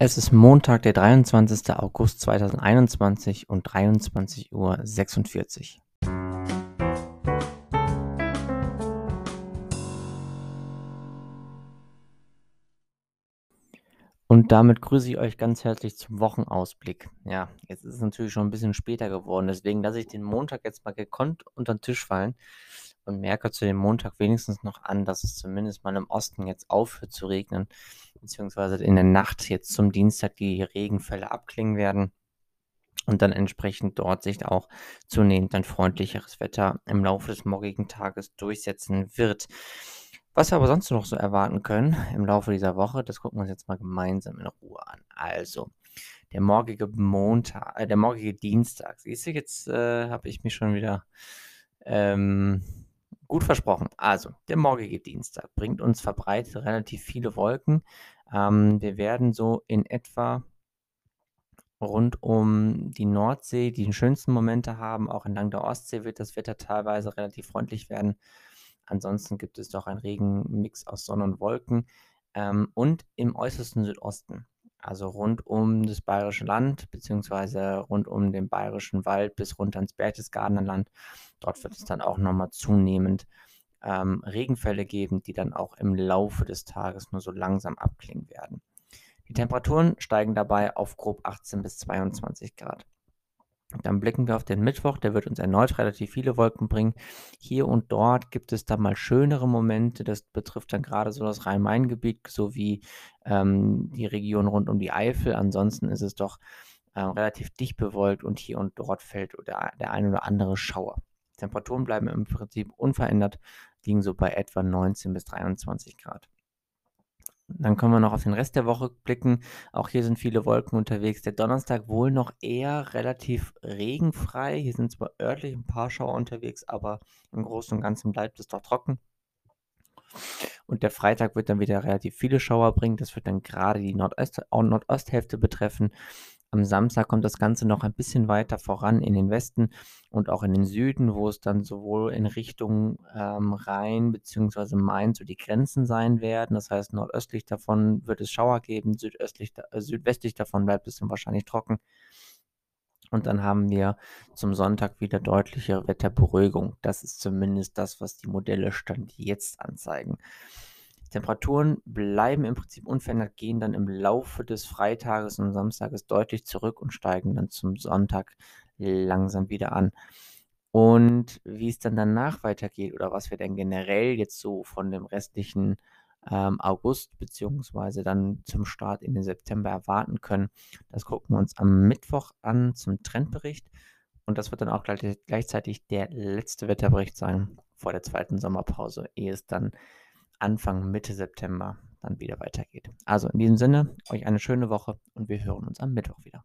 Es ist Montag, der 23. August 2021 und 23:46 Uhr. Und damit grüße ich euch ganz herzlich zum Wochenausblick. Ja, jetzt ist es natürlich schon ein bisschen später geworden, deswegen lasse ich den Montag jetzt mal gekonnt unter den Tisch fallen und merke zu dem Montag wenigstens noch an, dass es zumindest mal im Osten jetzt aufhört zu regnen, beziehungsweise in der Nacht jetzt zum Dienstag die Regenfälle abklingen werden und dann entsprechend dort sich auch zunehmend ein freundlicheres Wetter im Laufe des morgigen Tages durchsetzen wird. Was wir aber sonst noch so erwarten können im Laufe dieser Woche, das gucken wir uns jetzt mal gemeinsam in Ruhe an. Also, der morgige Montag, äh, der morgige Dienstag. Siehst du, jetzt äh, habe ich mich schon wieder ähm, Gut versprochen. Also, der morgige Dienstag bringt uns verbreitet relativ viele Wolken. Ähm, wir werden so in etwa rund um die Nordsee die schönsten Momente haben. Auch entlang der Ostsee wird das Wetter teilweise relativ freundlich werden. Ansonsten gibt es doch einen Regenmix aus Sonne und Wolken. Ähm, und im äußersten Südosten also rund um das Bayerische Land, beziehungsweise rund um den Bayerischen Wald bis runter ins Berchtesgadener Land. Dort wird es dann auch nochmal zunehmend ähm, Regenfälle geben, die dann auch im Laufe des Tages nur so langsam abklingen werden. Die Temperaturen steigen dabei auf grob 18 bis 22 Grad. Dann blicken wir auf den Mittwoch, der wird uns erneut relativ viele Wolken bringen. Hier und dort gibt es dann mal schönere Momente. Das betrifft dann gerade so das Rhein-Main-Gebiet sowie ähm, die Region rund um die Eifel. Ansonsten ist es doch äh, relativ dicht bewolkt und hier und dort fällt der, der ein oder andere Schauer. Temperaturen bleiben im Prinzip unverändert, liegen so bei etwa 19 bis 23 Grad. Dann können wir noch auf den Rest der Woche blicken. Auch hier sind viele Wolken unterwegs. Der Donnerstag wohl noch eher relativ regenfrei. Hier sind zwar örtlich ein paar Schauer unterwegs, aber im Großen und Ganzen bleibt es doch trocken. Und der Freitag wird dann wieder relativ viele Schauer bringen. Das wird dann gerade die Nordost Nordosthälfte betreffen. Am Samstag kommt das Ganze noch ein bisschen weiter voran in den Westen und auch in den Süden, wo es dann sowohl in Richtung ähm, Rhein bzw. Main so die Grenzen sein werden. Das heißt, nordöstlich davon wird es Schauer geben, südöstlich, äh, südwestlich davon bleibt es dann wahrscheinlich trocken. Und dann haben wir zum Sonntag wieder deutliche Wetterberuhigung. Das ist zumindest das, was die Modelle Stand jetzt anzeigen. Temperaturen bleiben im Prinzip unverändert, gehen dann im Laufe des Freitages und Samstages deutlich zurück und steigen dann zum Sonntag langsam wieder an. Und wie es dann danach weitergeht oder was wir denn generell jetzt so von dem restlichen ähm, August beziehungsweise dann zum Start in den September erwarten können, das gucken wir uns am Mittwoch an zum Trendbericht. Und das wird dann auch gleich, gleichzeitig der letzte Wetterbericht sein vor der zweiten Sommerpause, ehe es dann Anfang Mitte September dann wieder weitergeht. Also in diesem Sinne, euch eine schöne Woche und wir hören uns am Mittwoch wieder.